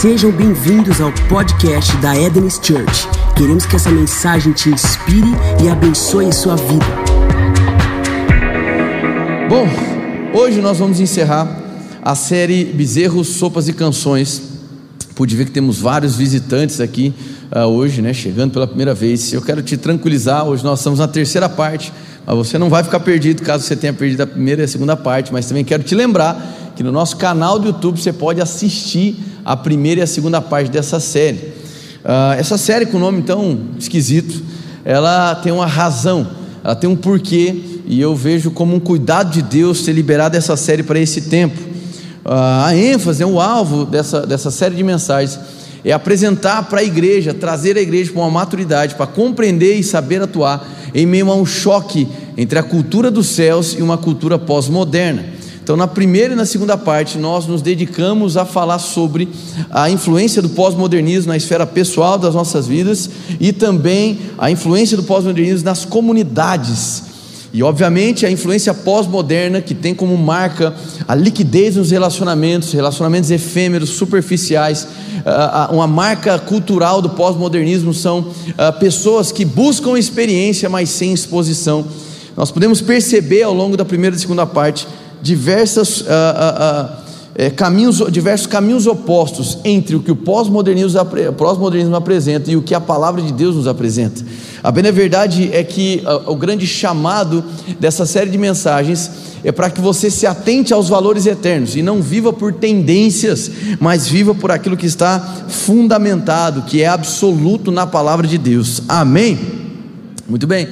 Sejam bem-vindos ao podcast da Eden's Church. Queremos que essa mensagem te inspire e abençoe sua vida. Bom, hoje nós vamos encerrar a série Bezerros, Sopas e Canções. Pude ver que temos vários visitantes aqui uh, hoje, né, chegando pela primeira vez. Eu quero te tranquilizar, hoje nós estamos na terceira parte, você não vai ficar perdido caso você tenha perdido a primeira e a segunda parte, mas também quero te lembrar que no nosso canal do YouTube você pode assistir a primeira e a segunda parte dessa série. Uh, essa série com nome tão esquisito, ela tem uma razão, ela tem um porquê, e eu vejo como um cuidado de Deus ter liberado essa série para esse tempo. Uh, a ênfase, o alvo dessa, dessa série de mensagens é apresentar para a igreja, trazer a igreja para uma maturidade, para compreender e saber atuar em meio a um choque entre a cultura dos céus e uma cultura pós-moderna. Então, na primeira e na segunda parte, nós nos dedicamos a falar sobre a influência do pós-modernismo na esfera pessoal das nossas vidas e também a influência do pós-modernismo nas comunidades. E, obviamente, a influência pós-moderna, que tem como marca a liquidez nos relacionamentos, relacionamentos efêmeros, superficiais. Uma marca cultural do pós-modernismo são pessoas que buscam experiência, mas sem exposição. Nós podemos perceber ao longo da primeira e segunda parte diversas, ah, ah, ah, é, caminhos, diversos caminhos opostos entre o que o pós-modernismo, pós-modernismo apresenta e o que a palavra de Deus nos apresenta. A bem verdade é que o grande chamado dessa série de mensagens é para que você se atente aos valores eternos e não viva por tendências, mas viva por aquilo que está fundamentado, que é absoluto na palavra de Deus. Amém? Muito bem.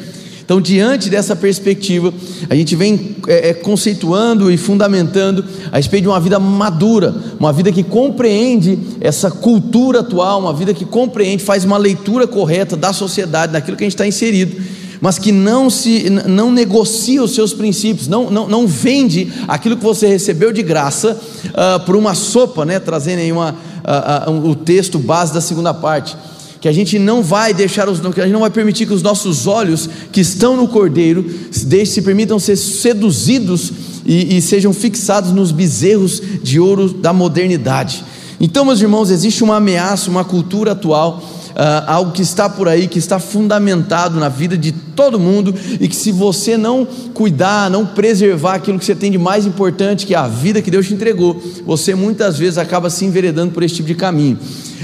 Então, diante dessa perspectiva, a gente vem é, é, conceituando e fundamentando a respeito de uma vida madura, uma vida que compreende essa cultura atual, uma vida que compreende, faz uma leitura correta da sociedade, daquilo que a gente está inserido mas que não se não negocia os seus princípios, não, não, não vende aquilo que você recebeu de graça uh, por uma sopa, né? trazendo aí uma, uh, uh, o texto base da segunda parte que a gente não vai deixar os, que a gente não vai permitir que os nossos olhos que estão no Cordeiro deixe, se permitam ser seduzidos e, e sejam fixados nos bezerros de ouro da modernidade. Então, meus irmãos, existe uma ameaça, uma cultura atual Uh, algo que está por aí, que está fundamentado na vida de todo mundo, e que se você não cuidar, não preservar aquilo que você tem de mais importante, que é a vida que Deus te entregou, você muitas vezes acaba se enveredando por esse tipo de caminho.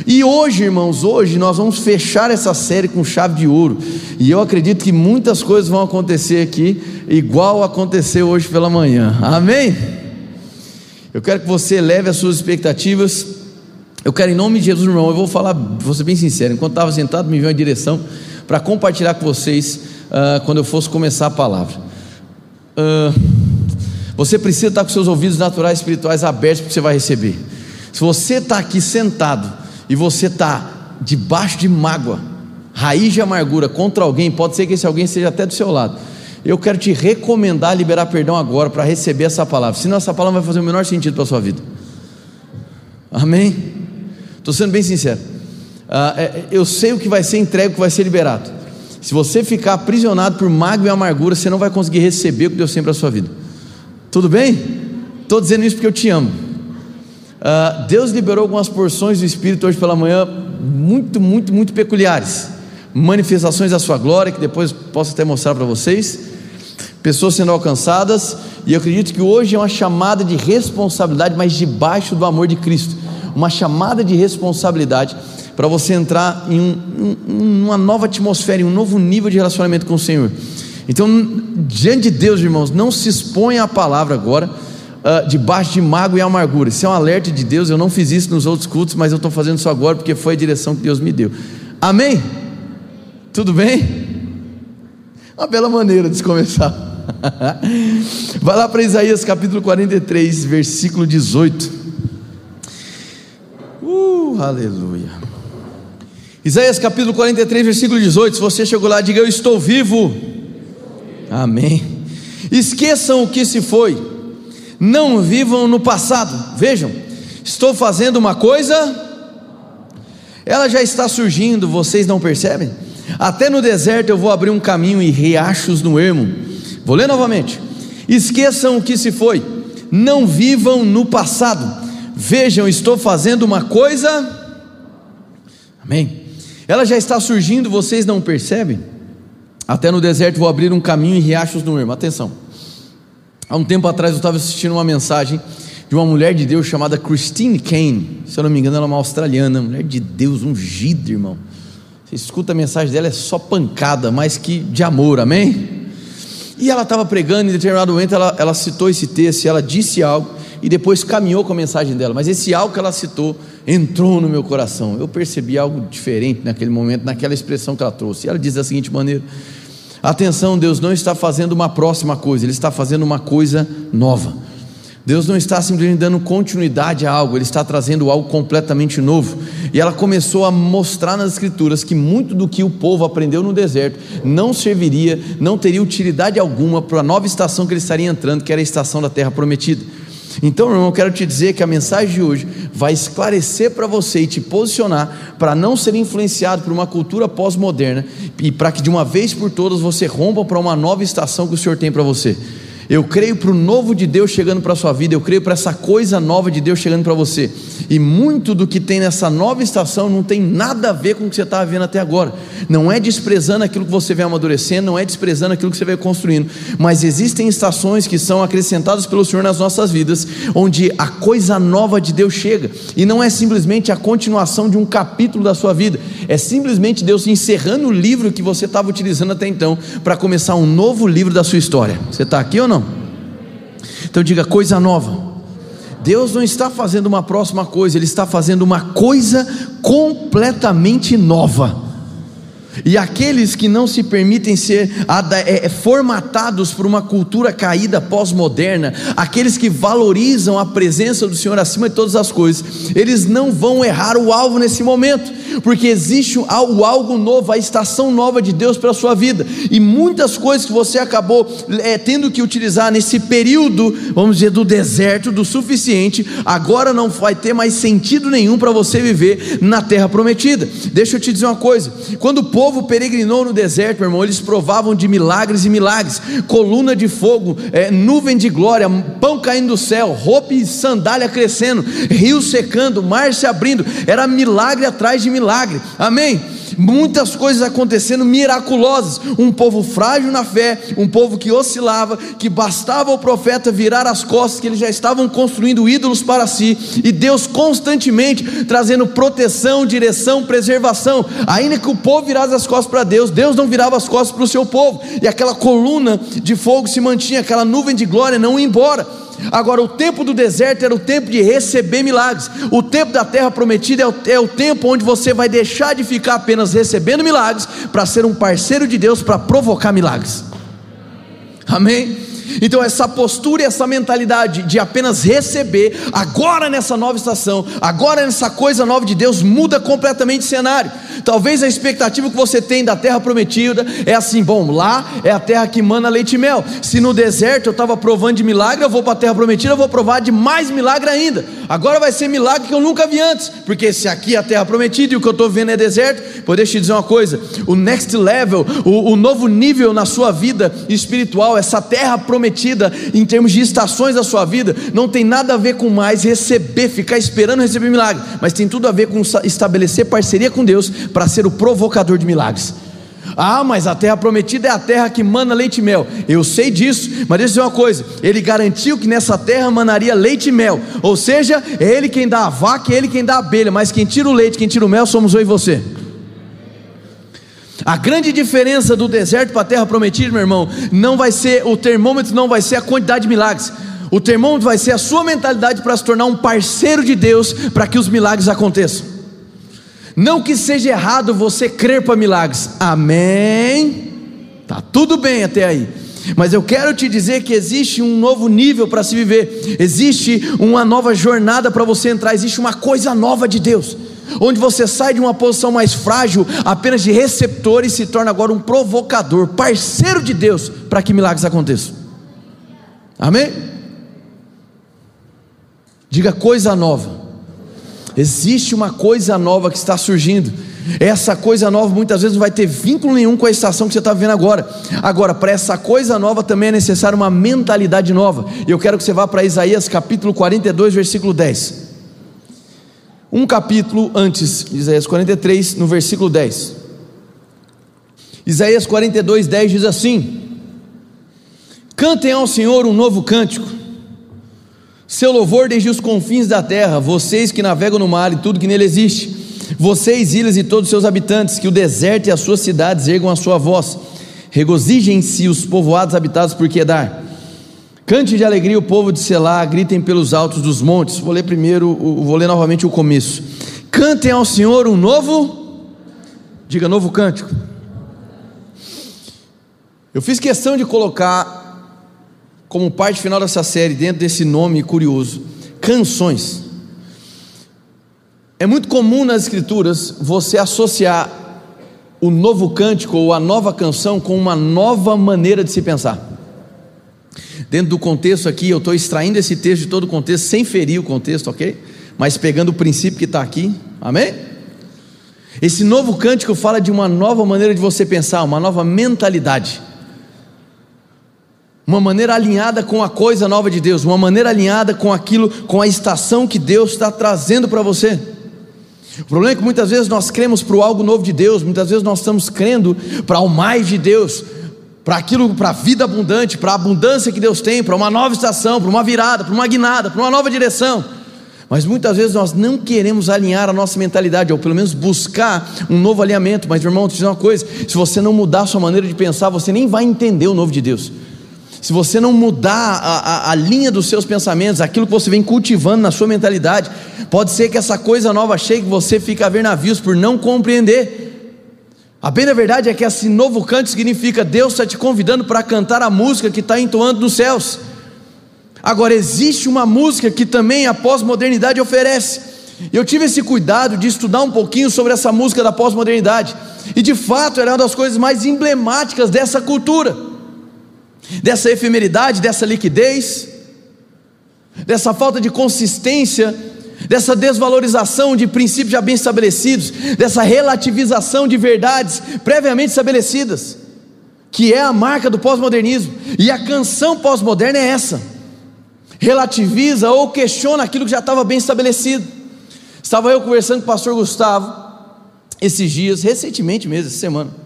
E hoje, irmãos, hoje nós vamos fechar essa série com chave de ouro. E eu acredito que muitas coisas vão acontecer aqui, igual aconteceu hoje pela manhã. Amém? Eu quero que você leve as suas expectativas. Eu quero, em nome de Jesus, irmão, eu vou falar, vou ser bem sincero. Enquanto estava sentado, me veio uma direção para compartilhar com vocês uh, quando eu fosse começar a palavra. Uh, você precisa estar com seus ouvidos naturais espirituais abertos porque você vai receber. Se você está aqui sentado e você está debaixo de mágoa, raiz de amargura contra alguém, pode ser que esse alguém esteja até do seu lado. Eu quero te recomendar liberar perdão agora para receber essa palavra, senão essa palavra vai fazer o menor sentido para a sua vida. Amém? Estou sendo bem sincero. Uh, eu sei o que vai ser entregue, o que vai ser liberado. Se você ficar aprisionado por mágoa e amargura, você não vai conseguir receber o que Deus tem para a sua vida. Tudo bem? Estou dizendo isso porque eu te amo. Uh, Deus liberou algumas porções do Espírito hoje pela manhã, muito, muito, muito peculiares. Manifestações da sua glória, que depois posso até mostrar para vocês. Pessoas sendo alcançadas, e eu acredito que hoje é uma chamada de responsabilidade, mas debaixo do amor de Cristo. Uma chamada de responsabilidade para você entrar em um, um, uma nova atmosfera, em um novo nível de relacionamento com o Senhor. Então, diante de Deus, irmãos, não se exponha à palavra agora uh, debaixo de mágoa e amargura. Isso é um alerta de Deus. Eu não fiz isso nos outros cultos, mas eu estou fazendo isso agora porque foi a direção que Deus me deu. Amém? Tudo bem? Uma bela maneira de começar. Vai lá para Isaías capítulo 43, versículo 18. Uh, aleluia. Isaías capítulo 43, versículo 18. Se você chegou lá, diga: Eu estou vivo. Amém. Esqueçam o que se foi não vivam no passado. Vejam, estou fazendo uma coisa, ela já está surgindo, vocês não percebem? Até no deserto eu vou abrir um caminho e riachos no ermo. Vou ler novamente. Esqueçam o que se foi, não vivam no passado. Vejam, estou fazendo uma coisa. Amém. Ela já está surgindo, vocês não percebem? Até no deserto vou abrir um caminho em riachos no ermo. Atenção. Há um tempo atrás eu estava assistindo uma mensagem de uma mulher de Deus chamada Christine Kane. Se eu não me engano, ela é uma australiana, mulher de Deus, ungida, irmão. Você escuta a mensagem dela, é só pancada, mas que de amor, amém? E ela estava pregando, em determinado momento ela, ela citou esse texto, e ela disse algo, e depois caminhou com a mensagem dela. Mas esse algo que ela citou entrou no meu coração. Eu percebi algo diferente naquele momento, naquela expressão que ela trouxe. E ela diz da seguinte maneira: Atenção, Deus não está fazendo uma próxima coisa, Ele está fazendo uma coisa nova. Deus não está simplesmente dando continuidade a algo, Ele está trazendo algo completamente novo. E ela começou a mostrar nas Escrituras que muito do que o povo aprendeu no deserto não serviria, não teria utilidade alguma para a nova estação que ele estaria entrando, que era a estação da terra prometida. Então, meu irmão, eu quero te dizer que a mensagem de hoje vai esclarecer para você e te posicionar para não ser influenciado por uma cultura pós-moderna e para que de uma vez por todas você rompa para uma nova estação que o Senhor tem para você. Eu creio para o novo de Deus chegando para a sua vida, eu creio para essa coisa nova de Deus chegando para você. E muito do que tem nessa nova estação não tem nada a ver com o que você estava vendo até agora. Não é desprezando aquilo que você vem amadurecendo, não é desprezando aquilo que você vem construindo, mas existem estações que são acrescentadas pelo Senhor nas nossas vidas, onde a coisa nova de Deus chega, e não é simplesmente a continuação de um capítulo da sua vida, é simplesmente Deus encerrando o livro que você estava utilizando até então, para começar um novo livro da sua história. Você está aqui ou não? Então diga coisa nova. Deus não está fazendo uma próxima coisa, Ele está fazendo uma coisa completamente nova. E aqueles que não se permitem ser é, é, formatados por uma cultura caída pós-moderna, aqueles que valorizam a presença do Senhor acima de todas as coisas, eles não vão errar o alvo nesse momento, porque existe o algo novo, a estação nova de Deus para a sua vida, e muitas coisas que você acabou é, tendo que utilizar nesse período, vamos dizer, do deserto, do suficiente, agora não vai ter mais sentido nenhum para você viver na terra prometida. Deixa eu te dizer uma coisa: quando o povo peregrinou no deserto, meu irmão, eles provavam de milagres e milagres, coluna de fogo, é, nuvem de glória, pão caindo do céu, roupa e sandália crescendo, rio secando, mar se abrindo, era milagre atrás de milagre, amém? Muitas coisas acontecendo miraculosas. Um povo frágil na fé, um povo que oscilava, que bastava o profeta virar as costas, que eles já estavam construindo ídolos para si, e Deus constantemente trazendo proteção, direção, preservação. Ainda que o povo virasse as costas para Deus, Deus não virava as costas para o seu povo, e aquela coluna de fogo se mantinha, aquela nuvem de glória não ia embora. Agora, o tempo do deserto era o tempo de receber milagres. O tempo da terra prometida é o, é o tempo onde você vai deixar de ficar apenas recebendo milagres para ser um parceiro de Deus para provocar milagres. Amém? Então, essa postura e essa mentalidade de apenas receber, agora nessa nova estação, agora nessa coisa nova de Deus, muda completamente o cenário. Talvez a expectativa que você tem da terra prometida é assim: bom, lá é a terra que mana leite e mel. Se no deserto eu estava provando de milagre, eu vou para a terra prometida, eu vou provar de mais milagre ainda. Agora vai ser milagre que eu nunca vi antes, porque se aqui é a terra prometida e o que eu estou vendo é deserto, eu te dizer uma coisa: o next level, o, o novo nível na sua vida espiritual, essa terra prometida em termos de estações da sua vida, não tem nada a ver com mais receber, ficar esperando receber milagre, mas tem tudo a ver com estabelecer parceria com Deus para ser o provocador de milagres. Ah, mas a terra prometida é a terra que mana leite e mel. Eu sei disso, mas deixa eu dizer uma coisa: ele garantiu que nessa terra manaria leite e mel. Ou seja, é ele quem dá a vaca, é ele quem dá a abelha, mas quem tira o leite, quem tira o mel somos eu e você. A grande diferença do deserto para a terra prometida, meu irmão, não vai ser o termômetro, não vai ser a quantidade de milagres. O termômetro vai ser a sua mentalidade para se tornar um parceiro de Deus para que os milagres aconteçam. Não que seja errado você crer para milagres. Amém. Tá tudo bem até aí. Mas eu quero te dizer que existe um novo nível para se viver. Existe uma nova jornada para você entrar, existe uma coisa nova de Deus. Onde você sai de uma posição mais frágil, apenas de receptor e se torna agora um provocador, parceiro de Deus para que milagres aconteçam. Amém? Diga coisa nova. Existe uma coisa nova que está surgindo. Essa coisa nova muitas vezes não vai ter vínculo nenhum com a estação que você está vivendo agora. Agora, para essa coisa nova também é necessário uma mentalidade nova. E eu quero que você vá para Isaías capítulo 42, versículo 10. um capítulo antes Isaías 43, no versículo 10. Isaías 42, 10 diz assim: Cantem ao Senhor um novo cântico, seu louvor desde os confins da terra, vocês que navegam no mar e tudo que nele existe, vocês, ilhas e todos os seus habitantes, que o deserto e as suas cidades ergam a sua voz, regozijem-se os povoados habitados por Quedar. Cante de alegria o povo de Selá, gritem pelos altos dos montes. Vou ler primeiro, vou ler novamente o começo. Cantem ao Senhor um novo, diga novo cântico. Eu fiz questão de colocar como parte final dessa série, dentro desse nome curioso, canções. É muito comum nas escrituras você associar o novo cântico ou a nova canção com uma nova maneira de se pensar. Dentro do contexto aqui, eu estou extraindo esse texto de todo o contexto, sem ferir o contexto, ok? Mas pegando o princípio que está aqui, amém? Esse novo cântico fala de uma nova maneira de você pensar, uma nova mentalidade, uma maneira alinhada com a coisa nova de Deus, uma maneira alinhada com aquilo, com a estação que Deus está trazendo para você. O problema é que muitas vezes nós cremos para o algo novo de Deus, muitas vezes nós estamos crendo para o mais de Deus, para aquilo, para a vida abundante, para a abundância que Deus tem, para uma nova estação, para uma virada, para uma guinada, para uma nova direção. Mas muitas vezes nós não queremos alinhar a nossa mentalidade, ou pelo menos buscar um novo alinhamento. Mas, meu irmão, te dizer uma coisa: se você não mudar a sua maneira de pensar, você nem vai entender o novo de Deus. Se você não mudar a, a, a linha dos seus pensamentos, aquilo que você vem cultivando na sua mentalidade, pode ser que essa coisa nova chegue e você fique a ver navios por não compreender. A bem da verdade é que esse novo canto significa Deus está te convidando para cantar a música que está entoando nos céus. Agora, existe uma música que também a pós-modernidade oferece. Eu tive esse cuidado de estudar um pouquinho sobre essa música da pós-modernidade, e de fato era uma das coisas mais emblemáticas dessa cultura, dessa efemeridade, dessa liquidez, dessa falta de consistência dessa desvalorização de princípios já bem estabelecidos, dessa relativização de verdades previamente estabelecidas, que é a marca do pós-modernismo. E a canção pós-moderna é essa: relativiza ou questiona aquilo que já estava bem estabelecido. Estava eu conversando com o pastor Gustavo esses dias, recentemente mesmo, essa semana.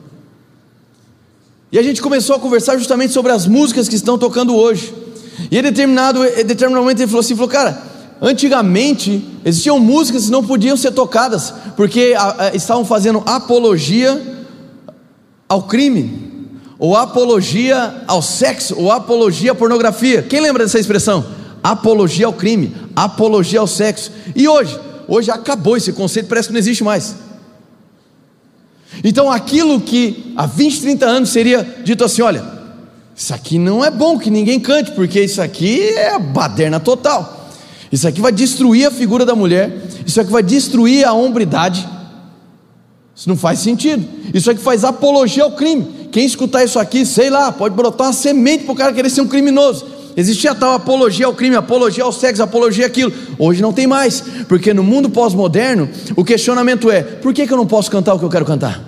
E a gente começou a conversar justamente sobre as músicas que estão tocando hoje. E em determinado, determinado momento ele falou assim: falou, cara, Antigamente existiam músicas que não podiam ser tocadas, porque a, a, estavam fazendo apologia ao crime, ou apologia ao sexo, ou apologia à pornografia. Quem lembra dessa expressão? Apologia ao crime, apologia ao sexo. E hoje? Hoje acabou esse conceito, parece que não existe mais. Então aquilo que há 20, 30 anos seria dito assim: olha, isso aqui não é bom que ninguém cante, porque isso aqui é baderna total. Isso aqui vai destruir a figura da mulher, isso aqui vai destruir a hombridade. Isso não faz sentido. Isso aqui faz apologia ao crime. Quem escutar isso aqui, sei lá, pode brotar uma semente para o cara querer ser um criminoso. Existia tal apologia ao crime, apologia ao sexo, apologia àquilo. Hoje não tem mais, porque no mundo pós-moderno o questionamento é: por que, que eu não posso cantar o que eu quero cantar?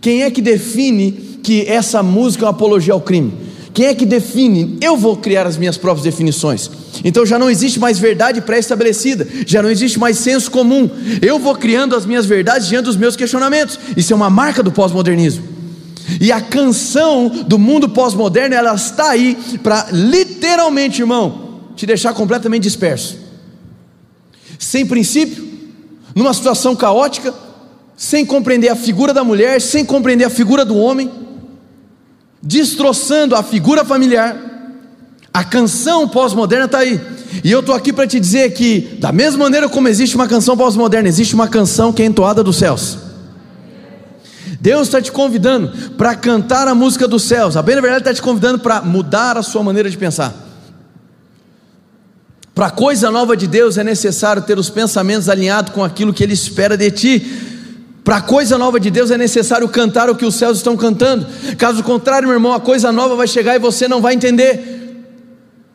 Quem é que define que essa música é uma apologia ao crime? Quem é que define? Eu vou criar as minhas próprias definições. Então já não existe mais verdade pré-estabelecida, já não existe mais senso comum. Eu vou criando as minhas verdades diante dos meus questionamentos. Isso é uma marca do pós-modernismo. E a canção do mundo pós-moderno, ela está aí para literalmente, irmão, te deixar completamente disperso. Sem princípio, numa situação caótica, sem compreender a figura da mulher, sem compreender a figura do homem destroçando a figura familiar. A canção pós-moderna está aí. E eu estou aqui para te dizer que, da mesma maneira como existe uma canção pós-moderna, existe uma canção que é entoada dos céus. Deus está te convidando para cantar a música dos céus. A bem verdade está te convidando para mudar a sua maneira de pensar. Para a coisa nova de Deus é necessário ter os pensamentos alinhados com aquilo que Ele espera de ti. Para a coisa nova de Deus é necessário cantar o que os céus estão cantando. Caso contrário, meu irmão, a coisa nova vai chegar e você não vai entender.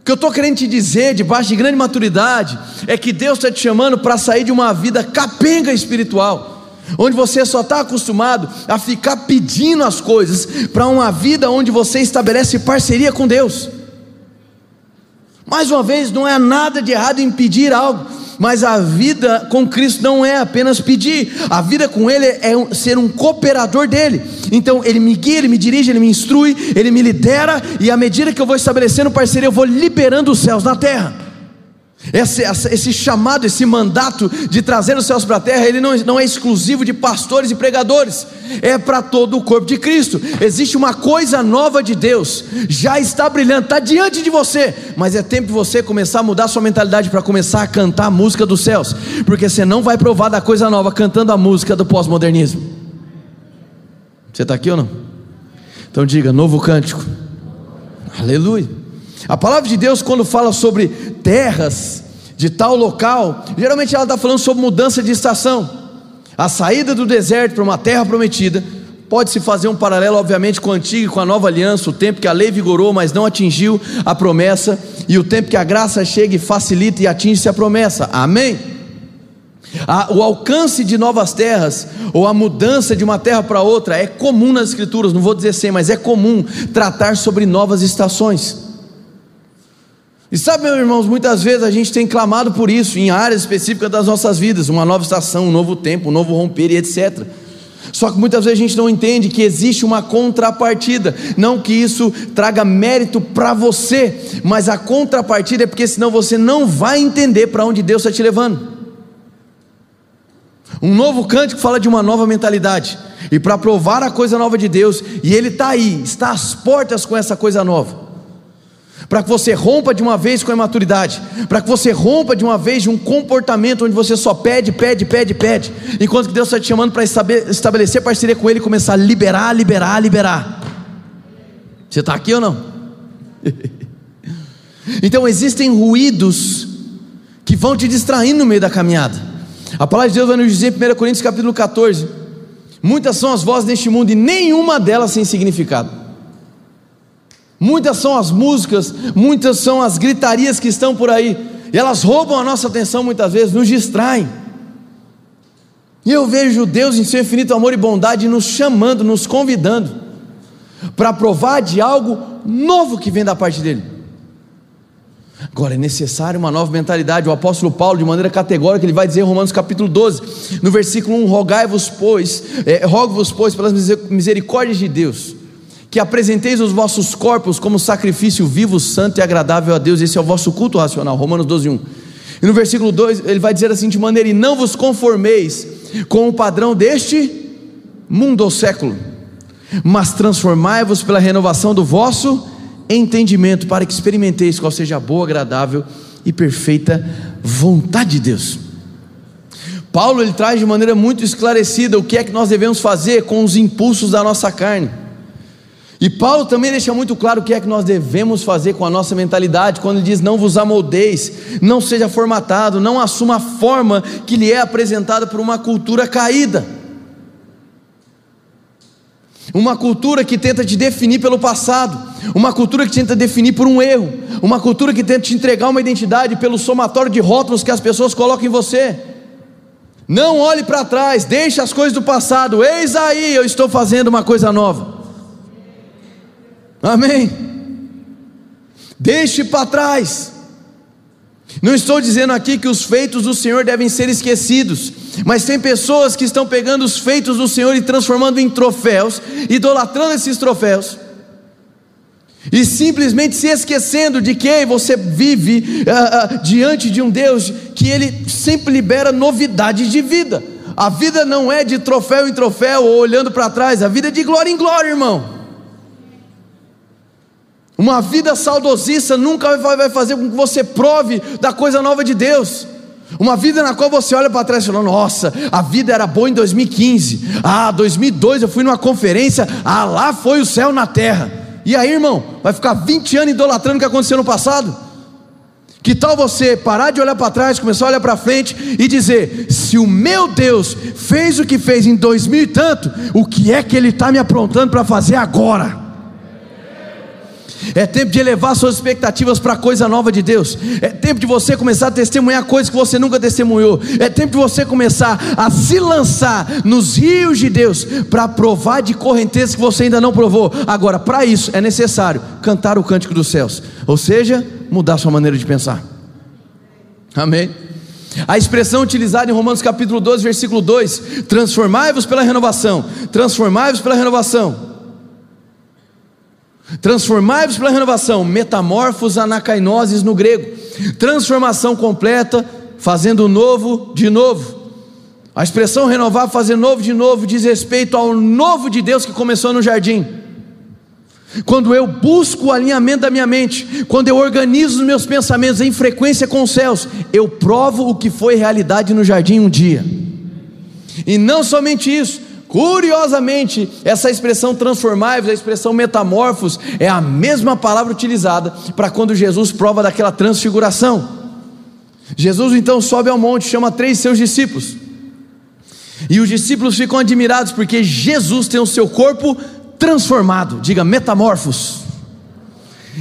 O que eu estou querendo te dizer, debaixo de grande maturidade, é que Deus está te chamando para sair de uma vida capenga espiritual, onde você só está acostumado a ficar pedindo as coisas, para uma vida onde você estabelece parceria com Deus. Mais uma vez, não é nada de errado em pedir algo, mas a vida com Cristo não é apenas pedir, a vida com Ele é ser um cooperador dele. Então Ele me guia, Ele me dirige, Ele me instrui, Ele me lidera, e à medida que eu vou estabelecendo parceria, eu vou liberando os céus na terra. Esse, esse, chamado, esse mandato de trazer os céus para a terra, ele não, não é exclusivo de pastores e pregadores, é para todo o corpo de Cristo. Existe uma coisa nova de Deus, já está brilhando, está diante de você, mas é tempo de você começar a mudar sua mentalidade para começar a cantar a música dos céus, porque você não vai provar da coisa nova cantando a música do pós-modernismo. Você está aqui ou não? Então diga: novo cântico, aleluia. A palavra de Deus, quando fala sobre terras de tal local, geralmente ela está falando sobre mudança de estação. A saída do deserto para uma terra prometida. Pode-se fazer um paralelo, obviamente, com a antiga e com a nova aliança, o tempo que a lei vigorou, mas não atingiu a promessa, e o tempo que a graça chega e facilita e atinge-se a promessa. Amém? o alcance de novas terras, ou a mudança de uma terra para outra, é comum nas Escrituras, não vou dizer sem, mas é comum tratar sobre novas estações. E sabe, meus irmãos, muitas vezes a gente tem clamado por isso em áreas específicas das nossas vidas, uma nova estação, um novo tempo, um novo romper e etc. Só que muitas vezes a gente não entende que existe uma contrapartida. Não que isso traga mérito para você, mas a contrapartida é porque senão você não vai entender para onde Deus está te levando. Um novo cântico fala de uma nova mentalidade. E para provar a coisa nova de Deus, e Ele está aí, está às portas com essa coisa nova para que você rompa de uma vez com a imaturidade, para que você rompa de uma vez de um comportamento onde você só pede, pede, pede, pede, enquanto que Deus está te chamando para estabelecer parceria com Ele e começar a liberar, liberar, liberar. Você está aqui ou não? então existem ruídos que vão te distraindo no meio da caminhada. A palavra de Deus vai nos dizer em 1 Coríntios capítulo 14: muitas são as vozes deste mundo e nenhuma delas sem significado. Muitas são as músicas, muitas são as gritarias que estão por aí, e elas roubam a nossa atenção muitas vezes, nos distraem. E eu vejo Deus em seu infinito amor e bondade nos chamando, nos convidando para provar de algo novo que vem da parte dele. Agora é necessário uma nova mentalidade. O apóstolo Paulo, de maneira categórica, ele vai dizer em Romanos capítulo 12, no versículo 1: Rogai-vos, pois, é, rogo-vos, pois, pelas misericórdias de Deus, que apresenteis os vossos corpos como sacrifício vivo, santo e agradável a Deus, esse é o vosso culto racional, Romanos 12, 1. E no versículo 2 ele vai dizer assim: de maneira, e não vos conformeis com o padrão deste mundo ou século, mas transformai-vos pela renovação do vosso entendimento, para que experimenteis qual seja a boa, agradável e perfeita vontade de Deus. Paulo ele traz de maneira muito esclarecida o que é que nós devemos fazer com os impulsos da nossa carne. E Paulo também deixa muito claro o que é que nós devemos fazer com a nossa mentalidade, quando ele diz: não vos amoldeis, não seja formatado, não assuma a forma que lhe é apresentada por uma cultura caída. Uma cultura que tenta te definir pelo passado, uma cultura que tenta definir por um erro, uma cultura que tenta te entregar uma identidade pelo somatório de rótulos que as pessoas colocam em você. Não olhe para trás, deixe as coisas do passado, eis aí, eu estou fazendo uma coisa nova. Amém. Deixe para trás. Não estou dizendo aqui que os feitos do Senhor devem ser esquecidos, mas tem pessoas que estão pegando os feitos do Senhor e transformando em troféus, idolatrando esses troféus, e simplesmente se esquecendo de que você vive uh, uh, diante de um Deus que Ele sempre libera novidades de vida. A vida não é de troféu em troféu ou olhando para trás, a vida é de glória em glória, irmão. Uma vida saudosista nunca vai fazer com que você prove da coisa nova de Deus. Uma vida na qual você olha para trás e fala: Nossa, a vida era boa em 2015. Ah, 2002 eu fui numa conferência. Ah, lá foi o céu na terra. E aí, irmão, vai ficar 20 anos idolatrando o que aconteceu no passado? Que tal você parar de olhar para trás, começar a olhar para frente e dizer: Se o meu Deus fez o que fez em 2000 e tanto, o que é que Ele está me aprontando para fazer agora? É tempo de elevar suas expectativas para a coisa nova de Deus. É tempo de você começar a testemunhar coisas que você nunca testemunhou. É tempo de você começar a se lançar nos rios de Deus para provar de correntezas que você ainda não provou. Agora, para isso é necessário cantar o cântico dos céus, ou seja, mudar sua maneira de pensar. Amém. A expressão utilizada em Romanos capítulo 12, versículo 2: transformai-vos pela renovação, transformai-vos pela renovação. Transformai-vos pela renovação, metamorfos anacainoses no grego, transformação completa, fazendo novo de novo. A expressão renovar, fazer novo de novo, diz respeito ao novo de Deus que começou no jardim. Quando eu busco o alinhamento da minha mente, quando eu organizo os meus pensamentos em frequência com os céus, eu provo o que foi realidade no jardim um dia. E não somente isso, Curiosamente, essa expressão transformáveis, a expressão metamorfos, é a mesma palavra utilizada para quando Jesus prova daquela transfiguração. Jesus então sobe ao monte, chama três seus discípulos. E os discípulos ficam admirados porque Jesus tem o seu corpo transformado, diga metamorfos.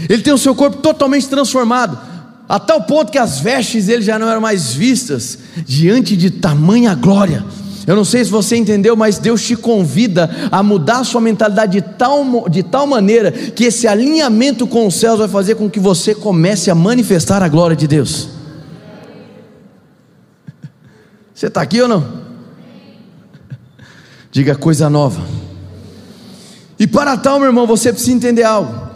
Ele tem o seu corpo totalmente transformado, a tal ponto que as vestes dele já não eram mais vistas diante de tamanha glória. Eu não sei se você entendeu, mas Deus te convida a mudar a sua mentalidade de tal, de tal maneira que esse alinhamento com os céus vai fazer com que você comece a manifestar a glória de Deus. Você está aqui ou não? Diga coisa nova. E para tal, meu irmão, você precisa entender algo.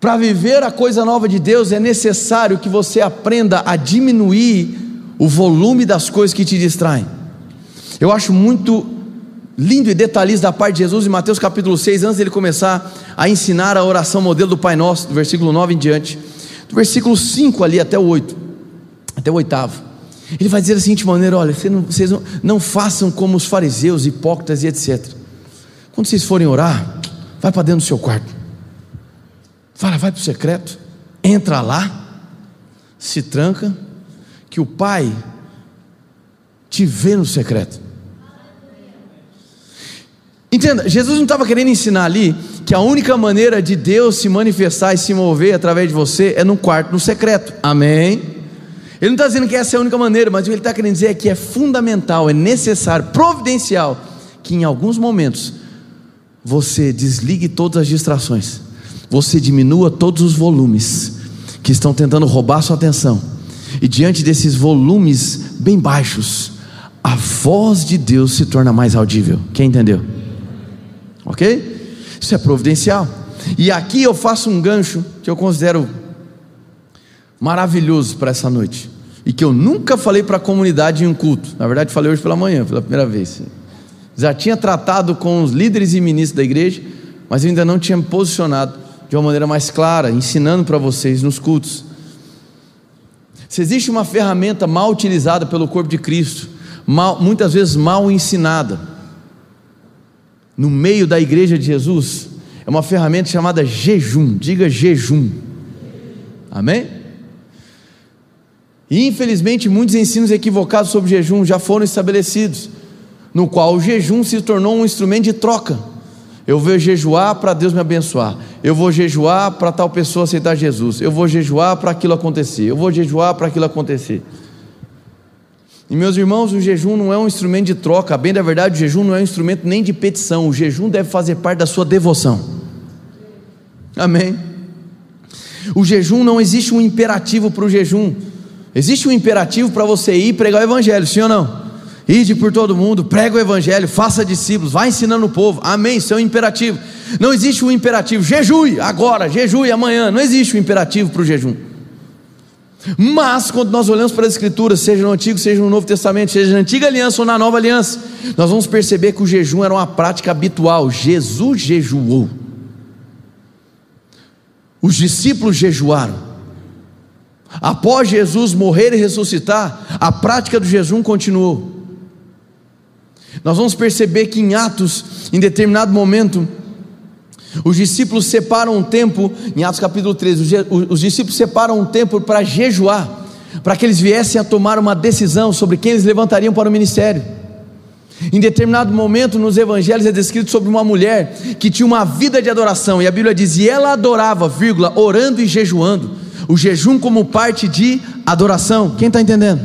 Para viver a coisa nova de Deus é necessário que você aprenda a diminuir o volume das coisas que te distraem. Eu acho muito lindo e detalhista da parte de Jesus em Mateus capítulo 6, antes dele começar a ensinar a oração modelo do Pai Nosso, do versículo 9 em diante, do versículo 5 ali até o 8, até o oitavo. Ele vai dizer da seguinte maneira: olha, vocês não, vocês não, não façam como os fariseus, hipócritas e etc. Quando vocês forem orar, vai para dentro do seu quarto. Fala, vai para o secreto, entra lá, se tranca, que o Pai te vê no secreto. Entenda, Jesus não estava querendo ensinar ali que a única maneira de Deus se manifestar e se mover através de você é no quarto, no secreto. Amém? Ele não está dizendo que essa é a única maneira, mas o que ele está querendo dizer é que é fundamental, é necessário, providencial, que em alguns momentos você desligue todas as distrações, você diminua todos os volumes que estão tentando roubar sua atenção, e diante desses volumes bem baixos, a voz de Deus se torna mais audível. Quem entendeu? Ok? Isso é providencial. E aqui eu faço um gancho que eu considero maravilhoso para essa noite. E que eu nunca falei para a comunidade em um culto. Na verdade, falei hoje pela manhã, pela primeira vez. Já tinha tratado com os líderes e ministros da igreja, mas ainda não tinha me posicionado de uma maneira mais clara, ensinando para vocês nos cultos. Se existe uma ferramenta mal utilizada pelo corpo de Cristo, mal, muitas vezes mal ensinada, no meio da igreja de Jesus, é uma ferramenta chamada jejum. Diga jejum. Amém? E infelizmente muitos ensinos equivocados sobre jejum já foram estabelecidos, no qual o jejum se tornou um instrumento de troca. Eu vou jejuar para Deus me abençoar. Eu vou jejuar para tal pessoa aceitar Jesus. Eu vou jejuar para aquilo acontecer. Eu vou jejuar para aquilo acontecer. E meus irmãos, o jejum não é um instrumento de troca, bem da verdade, o jejum não é um instrumento nem de petição, o jejum deve fazer parte da sua devoção. Amém. O jejum não existe um imperativo para o jejum, existe um imperativo para você ir pregar o evangelho, sim ou não? Ide por todo mundo, prega o evangelho, faça discípulos, vá ensinando o povo, amém, isso é um imperativo. Não existe um imperativo, jejue agora, jejue amanhã, não existe um imperativo para o jejum. Mas quando nós olhamos para as Escrituras, seja no Antigo, seja no Novo Testamento, seja na Antiga Aliança ou na Nova Aliança, nós vamos perceber que o jejum era uma prática habitual. Jesus jejuou. Os discípulos jejuaram. Após Jesus morrer e ressuscitar, a prática do jejum continuou. Nós vamos perceber que em Atos, em determinado momento, os discípulos separam um tempo, em Atos capítulo 13, os discípulos separam um tempo para jejuar, para que eles viessem a tomar uma decisão sobre quem eles levantariam para o ministério. Em determinado momento nos evangelhos é descrito sobre uma mulher que tinha uma vida de adoração, e a Bíblia diz: e ela adorava, vírgula, orando e jejuando. O jejum como parte de adoração. Quem está entendendo?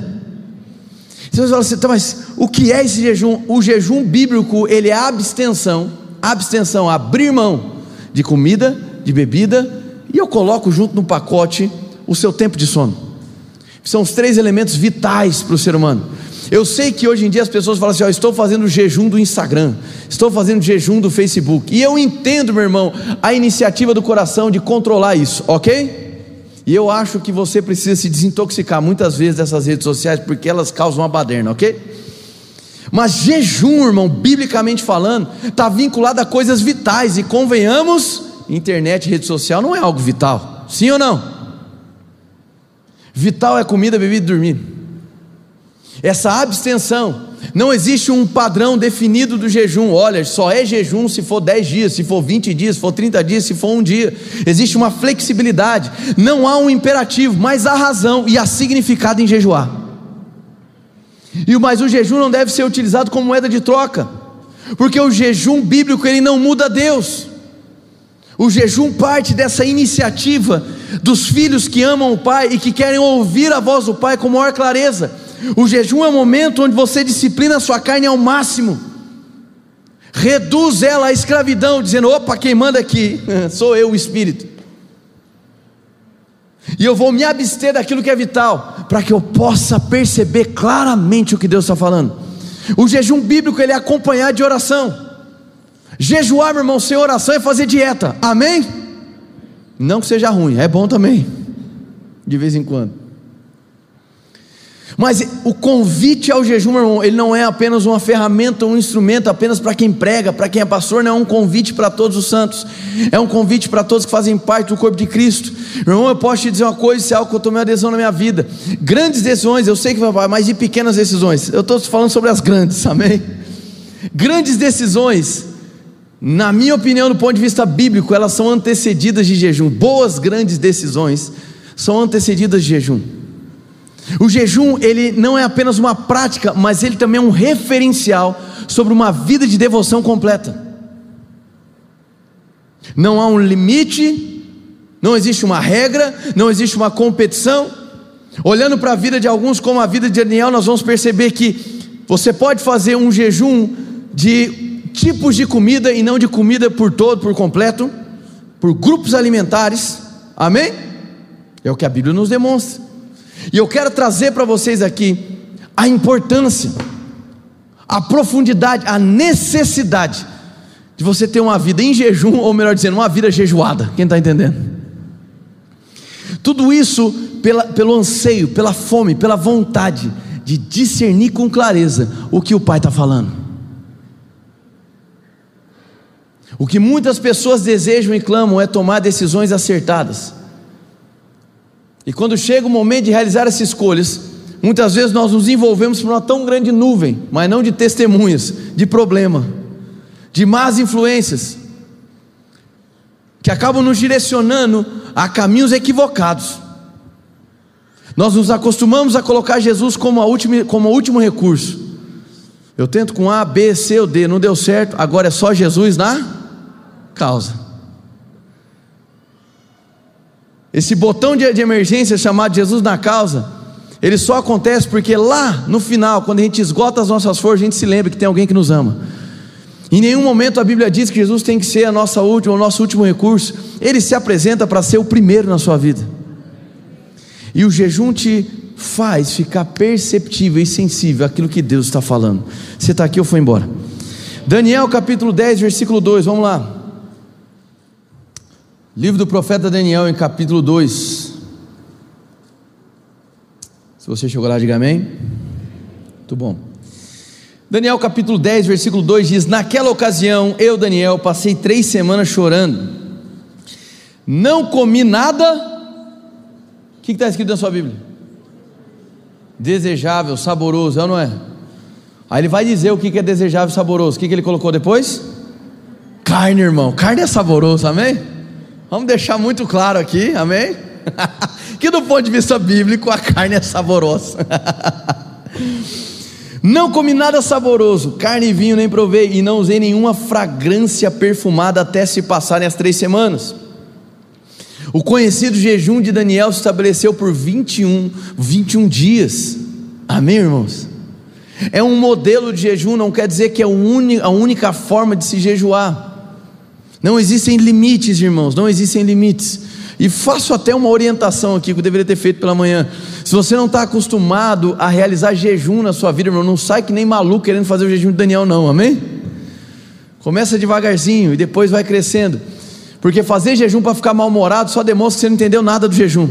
Então você fala assim, tá, mas o que é esse jejum? O jejum bíblico, ele é abstenção, abstenção, abrir mão de comida, de bebida, e eu coloco junto no pacote o seu tempo de sono. São os três elementos vitais para o ser humano. Eu sei que hoje em dia as pessoas falam assim: ó, estou fazendo jejum do Instagram, estou fazendo jejum do Facebook. E eu entendo, meu irmão, a iniciativa do coração de controlar isso, ok? E eu acho que você precisa se desintoxicar muitas vezes dessas redes sociais porque elas causam uma baderna, ok? Mas jejum, irmão, biblicamente falando, está vinculado a coisas vitais. E convenhamos, internet, rede social não é algo vital. Sim ou não? Vital é comida, bebida e dormir. Essa abstenção, não existe um padrão definido do jejum. Olha, só é jejum se for 10 dias, se for 20 dias, se for 30 dias, se for um dia. Existe uma flexibilidade. Não há um imperativo, mas há razão e há significado em jejuar. E mas o jejum não deve ser utilizado como moeda de troca, porque o jejum bíblico ele não muda Deus. O jejum parte dessa iniciativa dos filhos que amam o Pai e que querem ouvir a voz do Pai com maior clareza. O jejum é o momento onde você disciplina a sua carne ao máximo, reduz ela à escravidão, dizendo: opa, quem manda aqui sou eu, o Espírito. E eu vou me abster daquilo que é vital, para que eu possa perceber claramente o que Deus está falando. O jejum bíblico ele é acompanhado de oração. Jejuar, meu irmão, sem oração é fazer dieta. Amém? Não que seja ruim, é bom também, de vez em quando. Mas o convite ao jejum, meu irmão, ele não é apenas uma ferramenta, um instrumento apenas para quem prega, para quem é pastor, não é um convite para todos os santos, é um convite para todos que fazem parte do corpo de Cristo. Meu irmão, eu posso te dizer uma coisa, isso é algo que eu tomei uma decisão na minha vida. Grandes decisões, eu sei que vai mas de pequenas decisões. Eu estou falando sobre as grandes, amém? Grandes decisões, na minha opinião, do ponto de vista bíblico, elas são antecedidas de jejum. Boas, grandes decisões são antecedidas de jejum. O jejum, ele não é apenas uma prática, mas ele também é um referencial sobre uma vida de devoção completa. Não há um limite, não existe uma regra, não existe uma competição. Olhando para a vida de alguns, como a vida de Daniel, nós vamos perceber que você pode fazer um jejum de tipos de comida e não de comida por todo, por completo, por grupos alimentares. Amém? É o que a Bíblia nos demonstra. E eu quero trazer para vocês aqui a importância, a profundidade, a necessidade de você ter uma vida em jejum, ou melhor dizendo, uma vida jejuada. Quem está entendendo? Tudo isso pela, pelo anseio, pela fome, pela vontade de discernir com clareza o que o Pai está falando. O que muitas pessoas desejam e clamam é tomar decisões acertadas. E quando chega o momento de realizar essas escolhas, muitas vezes nós nos envolvemos por uma tão grande nuvem, mas não de testemunhas, de problema, de más influências, que acabam nos direcionando a caminhos equivocados. Nós nos acostumamos a colocar Jesus como, a última, como o último recurso. Eu tento com A, B, C ou D, não deu certo, agora é só Jesus na causa. Esse botão de, de emergência chamado Jesus na causa, ele só acontece porque lá no final, quando a gente esgota as nossas forças, a gente se lembra que tem alguém que nos ama. Em nenhum momento a Bíblia diz que Jesus tem que ser a nossa última, o nosso último recurso. Ele se apresenta para ser o primeiro na sua vida. E o jejum te faz ficar perceptível e sensível àquilo que Deus está falando. Você está aqui ou foi embora? Daniel capítulo 10, versículo 2, vamos lá. Livro do profeta Daniel, em capítulo 2. Se você chegou lá, diga amém. Muito bom. Daniel capítulo 10, versículo 2 diz: Naquela ocasião, eu, Daniel, passei três semanas chorando, não comi nada. O que está escrito na sua Bíblia? Desejável, saboroso, é ou não é? Aí ele vai dizer o que é desejável e saboroso. O que ele colocou depois? Carne, irmão. Carne é saboroso, amém? Vamos deixar muito claro aqui, amém? que do ponto de vista bíblico a carne é saborosa. não comi nada saboroso, carne e vinho nem provei, e não usei nenhuma fragrância perfumada até se passarem as três semanas. O conhecido jejum de Daniel se estabeleceu por 21, 21 dias. Amém, irmãos? É um modelo de jejum, não quer dizer que é a única forma de se jejuar. Não existem limites, irmãos, não existem limites. E faço até uma orientação aqui que eu deveria ter feito pela manhã. Se você não está acostumado a realizar jejum na sua vida, irmão, não sai que nem maluco querendo fazer o jejum de Daniel, não, amém? Começa devagarzinho e depois vai crescendo. Porque fazer jejum para ficar mal-humorado só demonstra que você não entendeu nada do jejum.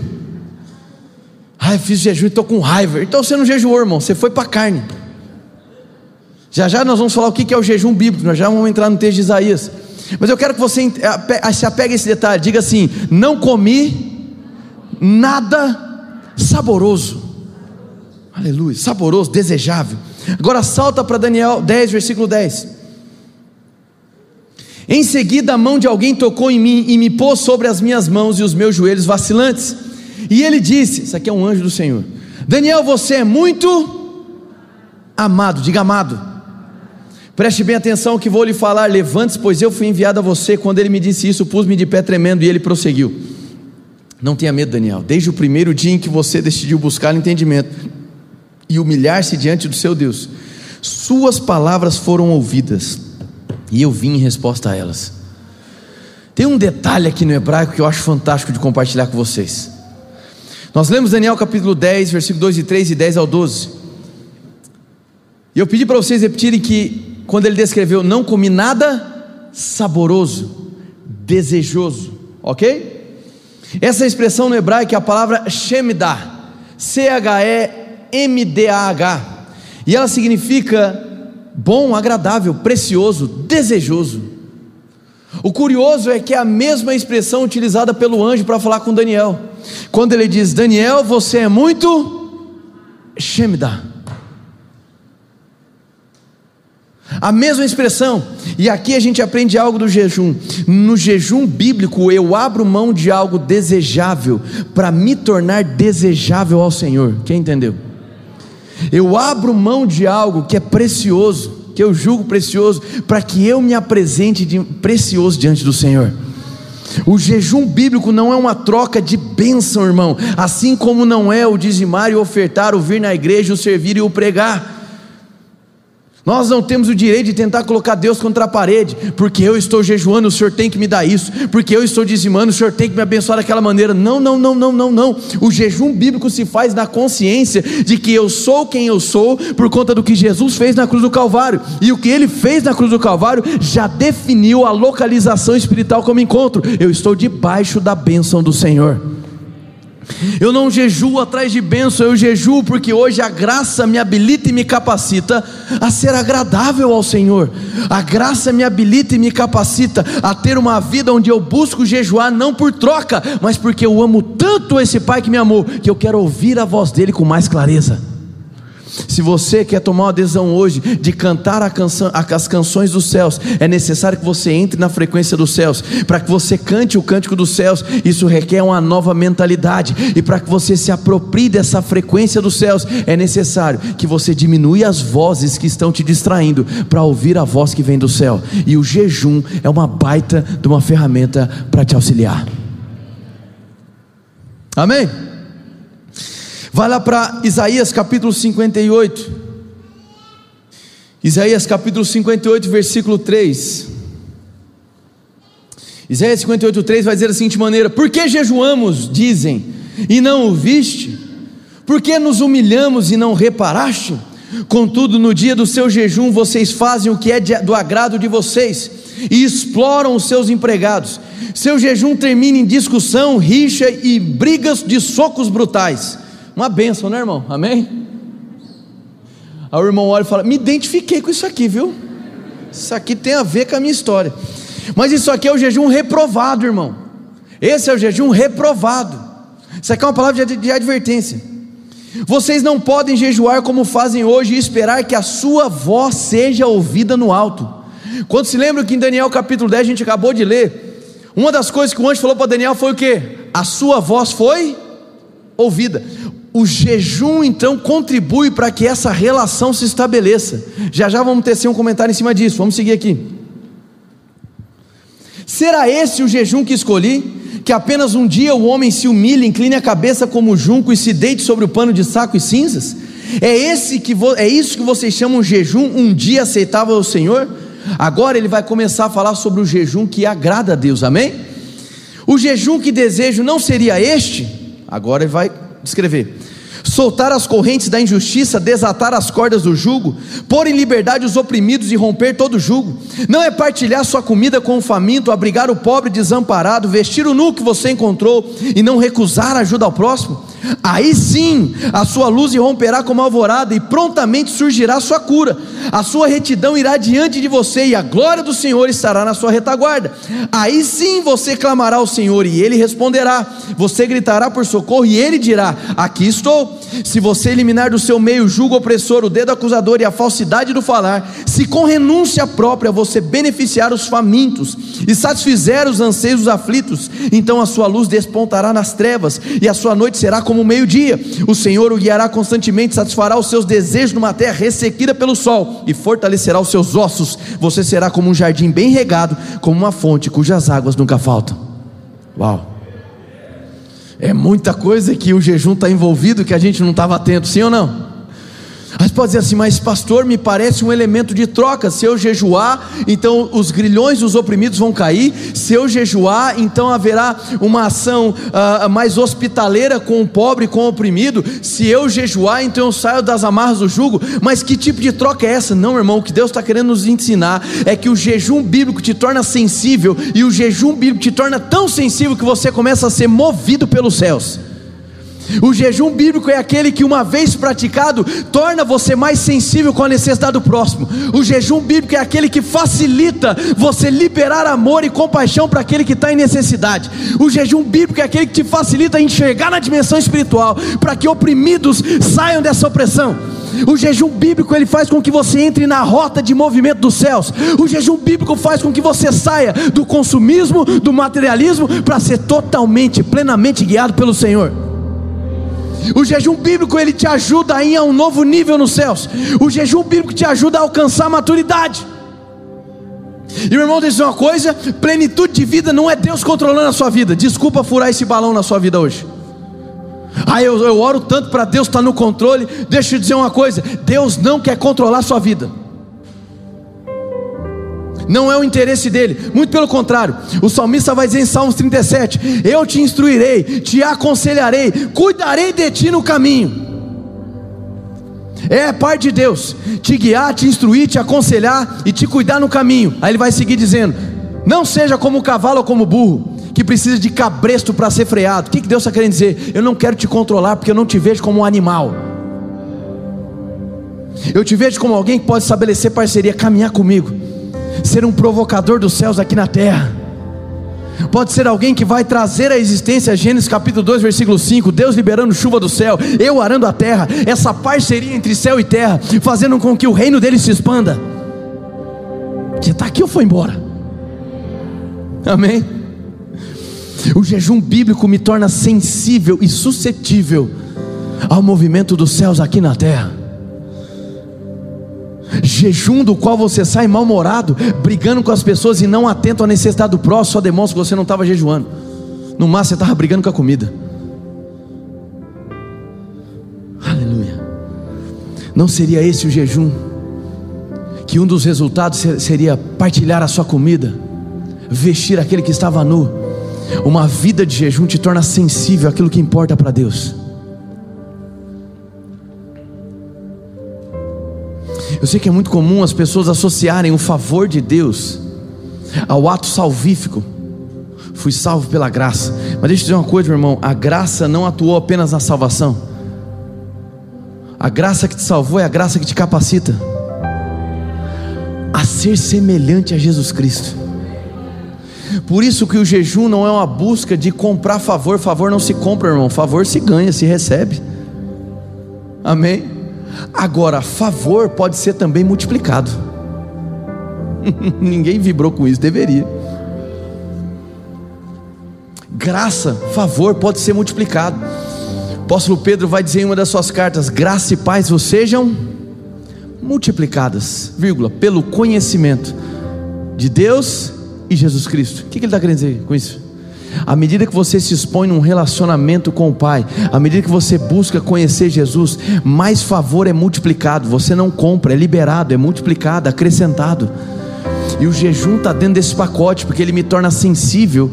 Ai, fiz jejum e estou com raiva. Então você não jejuou, irmão, você foi para a carne. Já já nós vamos falar o que é o jejum bíblico, nós já vamos entrar no texto de Isaías. Mas eu quero que você se apegue a esse detalhe, diga assim: não comi nada saboroso. Aleluia, saboroso, desejável. Agora salta para Daniel 10, versículo 10. Em seguida, a mão de alguém tocou em mim e me pôs sobre as minhas mãos e os meus joelhos vacilantes. E ele disse: Isso aqui é um anjo do Senhor. Daniel, você é muito amado, diga amado. Preste bem atenção que vou lhe falar. Levante-se, pois eu fui enviado a você. Quando ele me disse isso, pus-me de pé tremendo e ele prosseguiu. Não tenha medo, Daniel. Desde o primeiro dia em que você decidiu buscar entendimento e humilhar-se diante do seu Deus, suas palavras foram ouvidas e eu vim em resposta a elas. Tem um detalhe aqui no hebraico que eu acho fantástico de compartilhar com vocês. Nós lemos Daniel capítulo 10, versículo 2 e 3 e 10 ao 12. E eu pedi para vocês repetirem que quando ele descreveu: Não comi nada saboroso, desejoso, ok? Essa expressão no hebraico é a palavra Shemdah, C-H-E-M-D-A-H, e ela significa bom, agradável, precioso, desejoso. O curioso é que é a mesma expressão utilizada pelo anjo para falar com Daniel, quando ele diz: Daniel, você é muito Shemdah A mesma expressão, e aqui a gente aprende algo do jejum. No jejum bíblico, eu abro mão de algo desejável para me tornar desejável ao Senhor. Quem entendeu? Eu abro mão de algo que é precioso, que eu julgo precioso, para que eu me apresente de precioso diante do Senhor. O jejum bíblico não é uma troca de bênção, irmão, assim como não é o dizimar e ofertar, o vir na igreja, o servir e o pregar. Nós não temos o direito de tentar colocar Deus contra a parede, porque eu estou jejuando, o Senhor tem que me dar isso, porque eu estou dizimando, o Senhor tem que me abençoar daquela maneira. Não, não, não, não, não, não. O jejum bíblico se faz na consciência de que eu sou quem eu sou por conta do que Jesus fez na cruz do Calvário, e o que ele fez na cruz do Calvário já definiu a localização espiritual que eu me encontro. Eu estou debaixo da bênção do Senhor. Eu não jejuo atrás de bênção, eu jejuo porque hoje a graça me habilita e me capacita a ser agradável ao Senhor. A graça me habilita e me capacita a ter uma vida onde eu busco jejuar não por troca, mas porque eu amo tanto esse Pai que me amou, que eu quero ouvir a voz dele com mais clareza. Se você quer tomar uma decisão hoje de cantar canção, as canções dos céus, é necessário que você entre na frequência dos céus. Para que você cante o cântico dos céus, isso requer uma nova mentalidade. E para que você se aproprie dessa frequência dos céus, é necessário que você diminua as vozes que estão te distraindo para ouvir a voz que vem do céu. E o jejum é uma baita de uma ferramenta para te auxiliar. Amém? Vai lá para Isaías capítulo 58. Isaías capítulo 58, versículo 3. Isaías 58, 3 vai dizer da seguinte maneira: Por que jejuamos, dizem, e não o viste? Por que nos humilhamos e não reparaste? Contudo, no dia do seu jejum, vocês fazem o que é do agrado de vocês e exploram os seus empregados. Seu jejum termina em discussão, rixa e brigas de socos brutais. Uma benção, né, irmão? Amém? Aí o irmão olha e fala: Me identifiquei com isso aqui, viu? Isso aqui tem a ver com a minha história. Mas isso aqui é o jejum reprovado, irmão. Esse é o jejum reprovado. Isso aqui é uma palavra de, advertência. Vocês não podem jejuar como fazem hoje e esperar que a sua voz seja ouvida no alto. Quando se lembra que em Daniel capítulo 10 a gente acabou de ler, uma das coisas que o anjo falou para Daniel foi o que? A sua voz foi ouvida. O jejum então contribui para que essa relação se estabeleça. Já já vamos tecer um comentário em cima disso. Vamos seguir aqui. Será esse o jejum que escolhi? Que apenas um dia o homem se humilhe, incline a cabeça como junco e se deite sobre o pano de saco e cinzas? É esse que é isso que vocês chamam jejum um dia aceitável ao Senhor? Agora ele vai começar a falar sobre o jejum que agrada a Deus. Amém? O jejum que desejo não seria este? Agora ele vai descrever soltar as correntes da injustiça, desatar as cordas do jugo, pôr em liberdade os oprimidos e romper todo jugo. Não é partilhar sua comida com o faminto, abrigar o pobre desamparado, vestir o nu que você encontrou e não recusar ajuda ao próximo. Aí sim a sua luz irromperá como alvorada e prontamente surgirá a sua cura. A sua retidão irá diante de você e a glória do Senhor estará na sua retaguarda. Aí sim você clamará ao Senhor e ele responderá. Você gritará por socorro e ele dirá: Aqui estou. Se você eliminar do seu meio o jugo opressor, o dedo acusador e a falsidade do falar, se com renúncia própria você beneficiar os famintos e satisfizer os anseios dos aflitos, então a sua luz despontará nas trevas e a sua noite será como o meio-dia. O Senhor o guiará constantemente, satisfará os seus desejos numa terra ressequida pelo sol e fortalecerá os seus ossos. Você será como um jardim bem regado, como uma fonte cujas águas nunca faltam. Uau! É muita coisa que o jejum está envolvido que a gente não estava atento, sim ou não? Mas pode dizer assim, mas pastor, me parece um elemento de troca. Se eu jejuar, então os grilhões dos oprimidos vão cair. Se eu jejuar, então haverá uma ação uh, mais hospitaleira com o pobre, com o oprimido. Se eu jejuar, então eu saio das amarras do jugo. Mas que tipo de troca é essa? Não, irmão, o que Deus está querendo nos ensinar é que o jejum bíblico te torna sensível, e o jejum bíblico te torna tão sensível que você começa a ser movido pelos céus. O jejum bíblico é aquele que, uma vez praticado, torna você mais sensível com a necessidade do próximo. O jejum bíblico é aquele que facilita você liberar amor e compaixão para aquele que está em necessidade. O jejum bíblico é aquele que te facilita enxergar na dimensão espiritual, para que oprimidos saiam dessa opressão. O jejum bíblico ele faz com que você entre na rota de movimento dos céus. O jejum bíblico faz com que você saia do consumismo, do materialismo, para ser totalmente, plenamente guiado pelo Senhor. O jejum bíblico ele te ajuda a ir a um novo nível nos céus. O jejum bíblico te ajuda a alcançar a maturidade. E meu irmão, deixa uma coisa: plenitude de vida não é Deus controlando a sua vida. Desculpa furar esse balão na sua vida hoje. Ah, eu, eu oro tanto para Deus estar tá no controle. Deixa eu dizer uma coisa: Deus não quer controlar a sua vida não é o interesse dele, muito pelo contrário, o salmista vai dizer em Salmos 37: Eu te instruirei, te aconselharei, cuidarei de ti no caminho. É parte de Deus, te guiar, te instruir, te aconselhar e te cuidar no caminho. Aí ele vai seguir dizendo: Não seja como o cavalo ou como o burro, que precisa de cabresto para ser freado. O que Deus está querendo dizer? Eu não quero te controlar porque eu não te vejo como um animal. Eu te vejo como alguém que pode estabelecer parceria, caminhar comigo ser um provocador dos céus aqui na terra. Pode ser alguém que vai trazer a existência, Gênesis capítulo 2, versículo 5, Deus liberando chuva do céu, eu arando a terra, essa parceria entre céu e terra, fazendo com que o reino dele se expanda. Você está aqui ou foi embora? Amém? O jejum bíblico me torna sensível e suscetível ao movimento dos céus aqui na terra jejum do qual você sai mal-humorado, brigando com as pessoas e não atento à necessidade do próximo, só demonstra que você não estava jejuando. No máximo você estava brigando com a comida. Aleluia. Não seria esse o jejum? Que um dos resultados seria partilhar a sua comida, vestir aquele que estava nu. Uma vida de jejum te torna sensível àquilo que importa para Deus. Eu sei que é muito comum as pessoas associarem o favor de Deus ao ato salvífico. Fui salvo pela graça. Mas deixa eu dizer uma coisa, meu irmão: a graça não atuou apenas na salvação. A graça que te salvou é a graça que te capacita a ser semelhante a Jesus Cristo. Por isso que o jejum não é uma busca de comprar favor, favor não se compra, irmão, favor se ganha, se recebe. Amém. Agora, favor pode ser também multiplicado. Ninguém vibrou com isso, deveria. Graça, favor pode ser multiplicado. O apóstolo Pedro vai dizer em uma das suas cartas: graça e paz vos sejam multiplicadas, vírgula, pelo conhecimento de Deus e Jesus Cristo. O que ele está querendo dizer com isso? À medida que você se expõe num relacionamento com o Pai, à medida que você busca conhecer Jesus, mais favor é multiplicado. Você não compra, é liberado, é multiplicado, acrescentado. E o jejum está dentro desse pacote, porque ele me torna sensível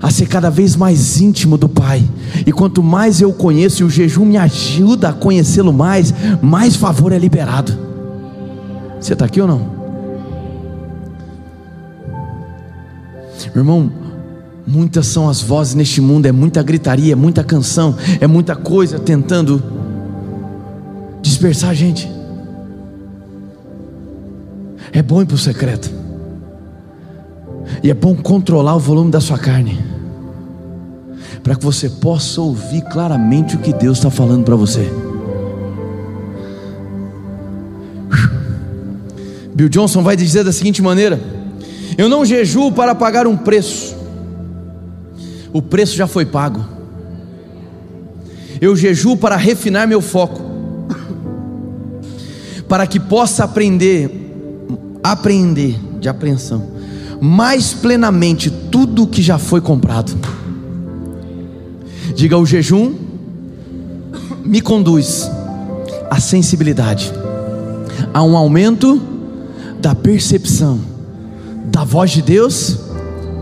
a ser cada vez mais íntimo do Pai. E quanto mais eu conheço, e o jejum me ajuda a conhecê-lo mais, mais favor é liberado. Você está aqui ou não? Irmão, muitas são as vozes neste mundo, é muita gritaria, é muita canção, é muita coisa tentando dispersar a gente. É bom ir para o secreto. E é bom controlar o volume da sua carne. Para que você possa ouvir claramente o que Deus está falando para você. Bill Johnson vai dizer da seguinte maneira: Eu não jejuo para pagar um preço, o preço já foi pago. Eu jejuo para refinar meu foco, para que possa aprender, aprender de apreensão mais plenamente tudo que já foi comprado. Diga: o jejum me conduz à sensibilidade, a um aumento da percepção da voz de Deus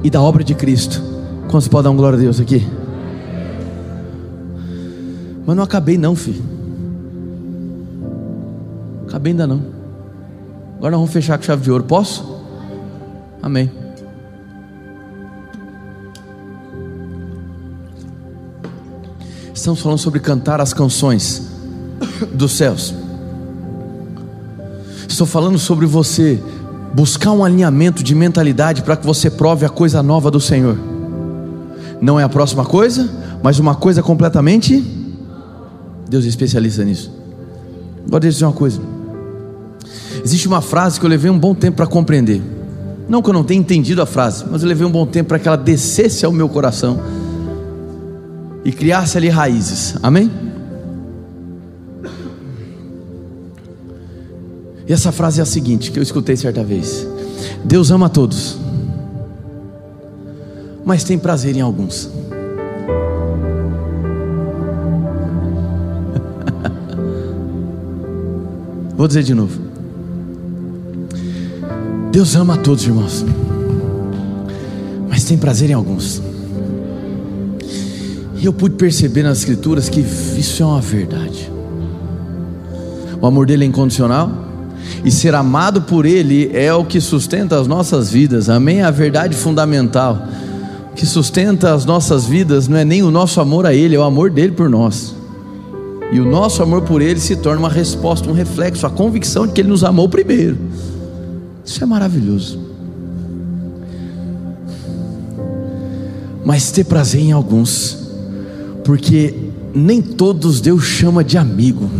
e da obra de Cristo. Quantos podem dar um glória a Deus aqui? Mas não acabei não, filho. Acabei ainda não. Agora nós vamos fechar com chave de ouro. Posso? Amém. Estamos falando sobre cantar as canções dos céus. Estou falando sobre você buscar um alinhamento de mentalidade para que você prove a coisa nova do Senhor. Não é a próxima coisa, mas uma coisa completamente. Deus é especialista nisso. Agora deixa eu dizer uma coisa. Existe uma frase que eu levei um bom tempo para compreender. Não que eu não tenha entendido a frase, mas eu levei um bom tempo para que ela descesse ao meu coração e criasse ali raízes. Amém? E essa frase é a seguinte, que eu escutei certa vez: Deus ama todos, mas tem prazer em alguns. Vou dizer de novo. Deus ama a todos, irmãos, mas tem prazer em alguns. E eu pude perceber nas Escrituras que isso é uma verdade. O amor dele é incondicional, e ser amado por ele é o que sustenta as nossas vidas, amém? A verdade fundamental que sustenta as nossas vidas não é nem o nosso amor a ele, é o amor dele por nós. E o nosso amor por ele se torna uma resposta, um reflexo, a convicção de que ele nos amou primeiro. Isso é maravilhoso. Mas ter prazer em alguns, porque nem todos Deus chama de amigo.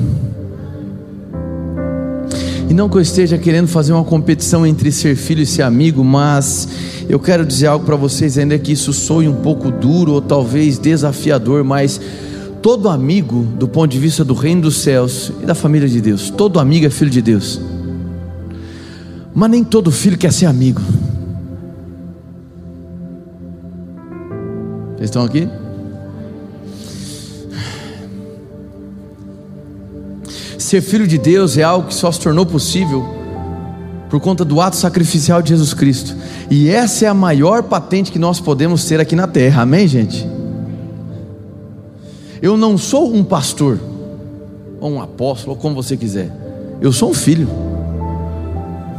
E não que eu esteja querendo fazer uma competição entre ser filho e ser amigo, mas eu quero dizer algo para vocês, ainda que isso soe um pouco duro ou talvez desafiador, mas todo amigo, do ponto de vista do reino dos céus e da família de Deus, todo amigo é filho de Deus. Mas nem todo filho quer ser amigo. Vocês estão aqui? Ser filho de Deus é algo que só se tornou possível por conta do ato sacrificial de Jesus Cristo. E essa é a maior patente que nós podemos ter aqui na terra. Amém, gente? Eu não sou um pastor, ou um apóstolo, ou como você quiser. Eu sou um filho.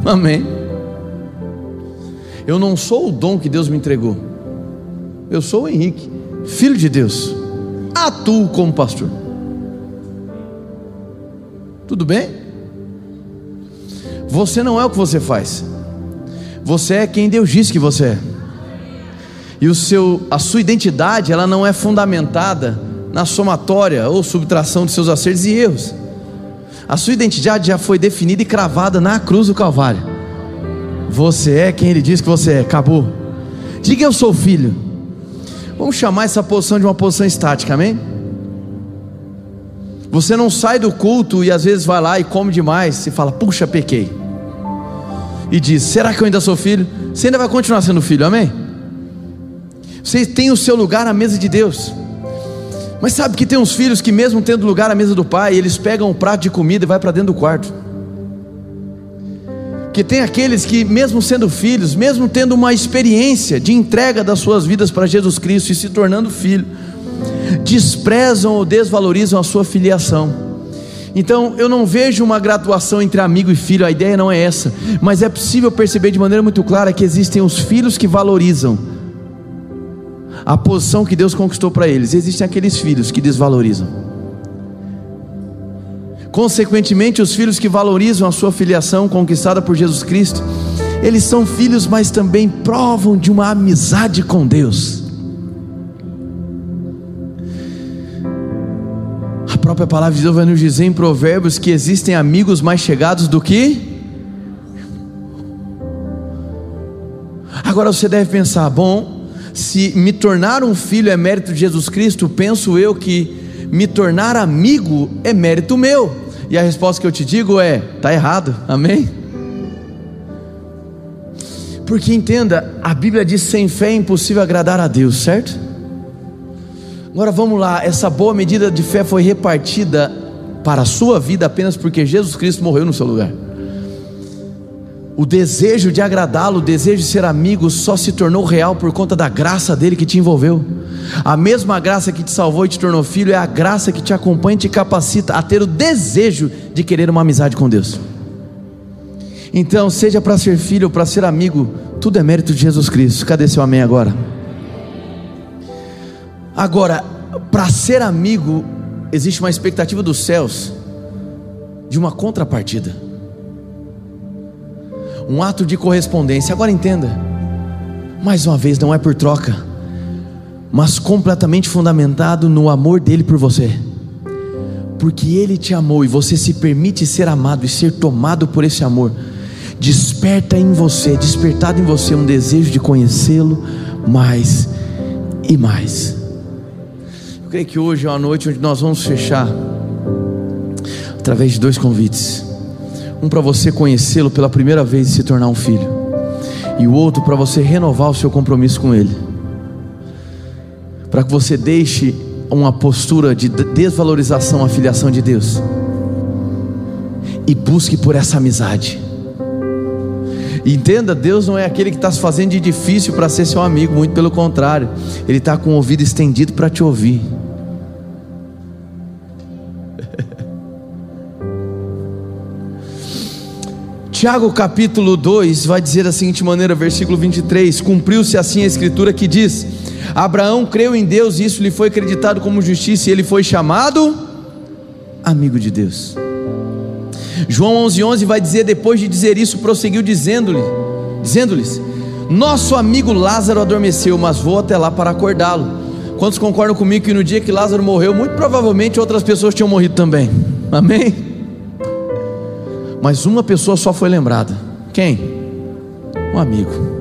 Amém. Eu não sou o dom que Deus me entregou. Eu sou o Henrique, filho de Deus. Atuo como pastor. Tudo bem? Você não é o que você faz. Você é quem Deus diz que você é. E o seu, a sua identidade, ela não é fundamentada na somatória ou subtração de seus acertos e erros. A sua identidade já foi definida e cravada na cruz do Calvário. Você é quem Ele diz que você é. Acabou. Diga eu sou filho. Vamos chamar essa posição de uma posição estática, amém? Você não sai do culto e às vezes vai lá e come demais e fala, puxa, pequei. E diz, será que eu ainda sou filho? Você ainda vai continuar sendo filho, amém? Você tem o seu lugar na mesa de Deus. Mas sabe que tem uns filhos que, mesmo tendo lugar à mesa do pai, eles pegam um prato de comida e vai para dentro do quarto. Porque tem aqueles que, mesmo sendo filhos, mesmo tendo uma experiência de entrega das suas vidas para Jesus Cristo e se tornando filho, desprezam ou desvalorizam a sua filiação. Então eu não vejo uma graduação entre amigo e filho, a ideia não é essa, mas é possível perceber de maneira muito clara que existem os filhos que valorizam a posição que Deus conquistou para eles, existem aqueles filhos que desvalorizam. Consequentemente, os filhos que valorizam a sua filiação conquistada por Jesus Cristo, eles são filhos, mas também provam de uma amizade com Deus. Própria palavra de Deus vai nos dizer em Provérbios que existem amigos mais chegados do que. Agora você deve pensar, bom, se me tornar um filho é mérito de Jesus Cristo, penso eu que me tornar amigo é mérito meu. E a resposta que eu te digo é: está errado, amém? Porque entenda, a Bíblia diz: sem fé é impossível agradar a Deus, certo? Agora vamos lá, essa boa medida de fé foi repartida para a sua vida apenas porque Jesus Cristo morreu no seu lugar. O desejo de agradá-lo, o desejo de ser amigo, só se tornou real por conta da graça dele que te envolveu. A mesma graça que te salvou e te tornou filho é a graça que te acompanha e te capacita a ter o desejo de querer uma amizade com Deus. Então, seja para ser filho ou para ser amigo, tudo é mérito de Jesus Cristo. Cadê seu amém agora? Agora, para ser amigo, existe uma expectativa dos céus de uma contrapartida um ato de correspondência. Agora entenda, mais uma vez, não é por troca, mas completamente fundamentado no amor dele por você. Porque ele te amou e você se permite ser amado e ser tomado por esse amor, desperta em você, despertado em você um desejo de conhecê-lo mais e mais. Eu creio que hoje é uma noite onde nós vamos fechar através de dois convites. Um para você conhecê-lo pela primeira vez e se tornar um filho, e o outro para você renovar o seu compromisso com Ele, para que você deixe uma postura de desvalorização à filiação de Deus. E busque por essa amizade. Entenda, Deus não é aquele que está se fazendo de difícil para ser seu amigo, muito pelo contrário, Ele está com o ouvido estendido para te ouvir. Tiago capítulo 2 vai dizer da seguinte maneira, versículo 23: Cumpriu-se assim a escritura que diz: Abraão creu em Deus e isso lhe foi acreditado como justiça e ele foi chamado amigo de Deus. João 11:11 11 vai dizer depois de dizer isso, prosseguiu dizendo-lhe, dizendo-lhes: Nosso amigo Lázaro adormeceu, mas vou até lá para acordá-lo. Quantos concordam comigo que no dia que Lázaro morreu, muito provavelmente outras pessoas tinham morrido também? Amém? mas uma pessoa só foi lembrada. Quem? Um amigo.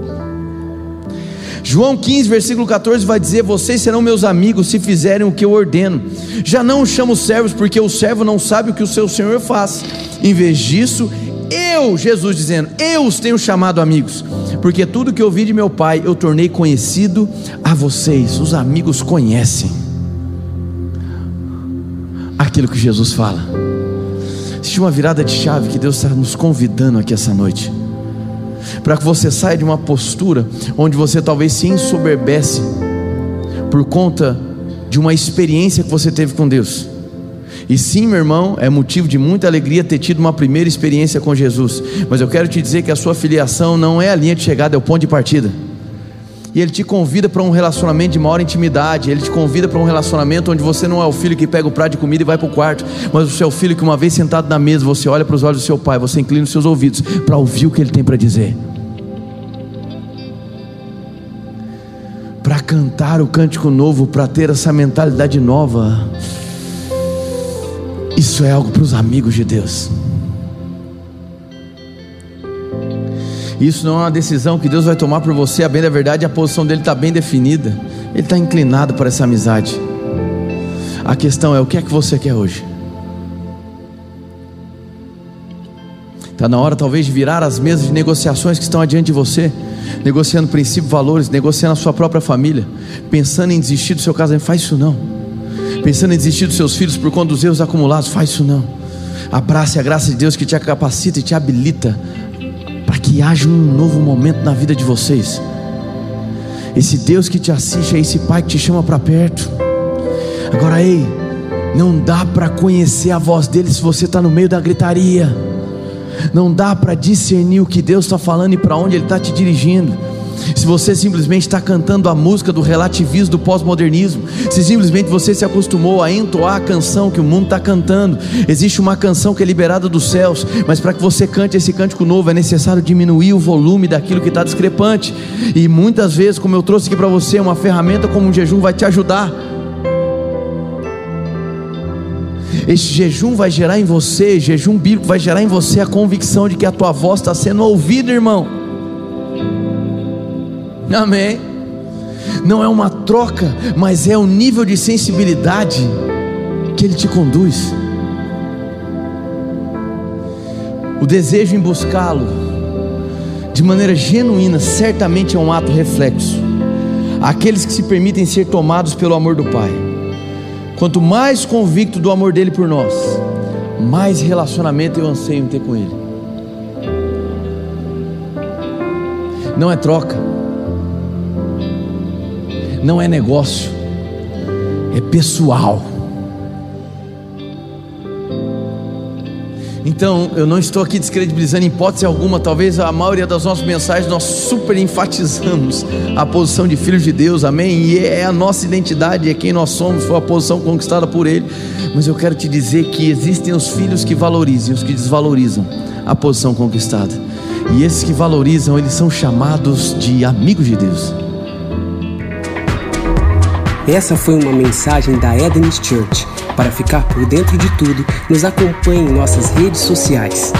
João 15, versículo 14 vai dizer: Vocês serão meus amigos se fizerem o que eu ordeno. Já não os chamo servos, porque o servo não sabe o que o seu senhor faz. Em vez disso, eu, Jesus dizendo, eu os tenho chamado amigos, porque tudo que ouvi de meu Pai eu tornei conhecido a vocês. Os amigos conhecem aquilo que Jesus fala. Existe uma virada de chave que Deus está nos convidando aqui essa noite. Para que você saia de uma postura onde você talvez se ensoberbece por conta de uma experiência que você teve com Deus. E sim, meu irmão, é motivo de muita alegria ter tido uma primeira experiência com Jesus. Mas eu quero te dizer que a sua filiação não é a linha de chegada, é o ponto de partida e Ele te convida para um relacionamento de maior intimidade, Ele te convida para um relacionamento onde você não é o filho que pega o prato de comida e vai para o quarto, mas você é o filho que, uma vez sentado na mesa, você olha para os olhos do seu pai, você inclina os seus ouvidos para ouvir o que Ele tem para dizer. Para cantar o cântico novo, para ter essa mentalidade nova. Isso é algo para os amigos de Deus. Isso não é uma decisão que Deus vai tomar por você, a bem da verdade, a posição dele está bem definida. Ele está inclinado para essa amizade. A questão é: o que é que você quer hoje? Está na hora talvez de virar as mesas de negociações que estão adiante de você, negociando princípios, valores, negociando a sua própria família, pensando em desistir do seu casamento, faz isso não. Pensando em desistir dos seus filhos por conta dos erros acumulados, faz isso não. Abrace a graça de Deus que te capacita e te habilita para que haja um novo momento na vida de vocês. Esse Deus que te assiste é esse Pai que te chama para perto. Agora, ei, não dá para conhecer a voz dele se você está no meio da gritaria. Não dá para discernir o que Deus está falando e para onde Ele está te dirigindo. Se você simplesmente está cantando a música do relativismo, do pós-modernismo, se simplesmente você se acostumou a entoar a canção que o mundo está cantando, existe uma canção que é liberada dos céus, mas para que você cante esse cântico novo é necessário diminuir o volume daquilo que está discrepante. E muitas vezes, como eu trouxe aqui para você, uma ferramenta como um jejum vai te ajudar. Este jejum vai gerar em você, jejum bíblico vai gerar em você a convicção de que a tua voz está sendo ouvida, irmão. Amém. Não é uma troca, mas é o nível de sensibilidade que Ele te conduz. O desejo em buscá-lo de maneira genuína, certamente é um ato reflexo. Aqueles que se permitem ser tomados pelo amor do Pai. Quanto mais convicto do amor dele por nós, mais relacionamento eu anseio em ter com Ele. Não é troca não é negócio, é pessoal. Então, eu não estou aqui descredibilizando hipótese alguma, talvez a maioria das nossas mensagens nós super enfatizamos a posição de filhos de Deus, amém? E é a nossa identidade, é quem nós somos, foi a posição conquistada por Ele. Mas eu quero te dizer que existem os filhos que valorizam, os que desvalorizam a posição conquistada. E esses que valorizam, eles são chamados de amigos de Deus. Essa foi uma mensagem da Eden's Church. Para ficar por dentro de tudo, nos acompanhe em nossas redes sociais.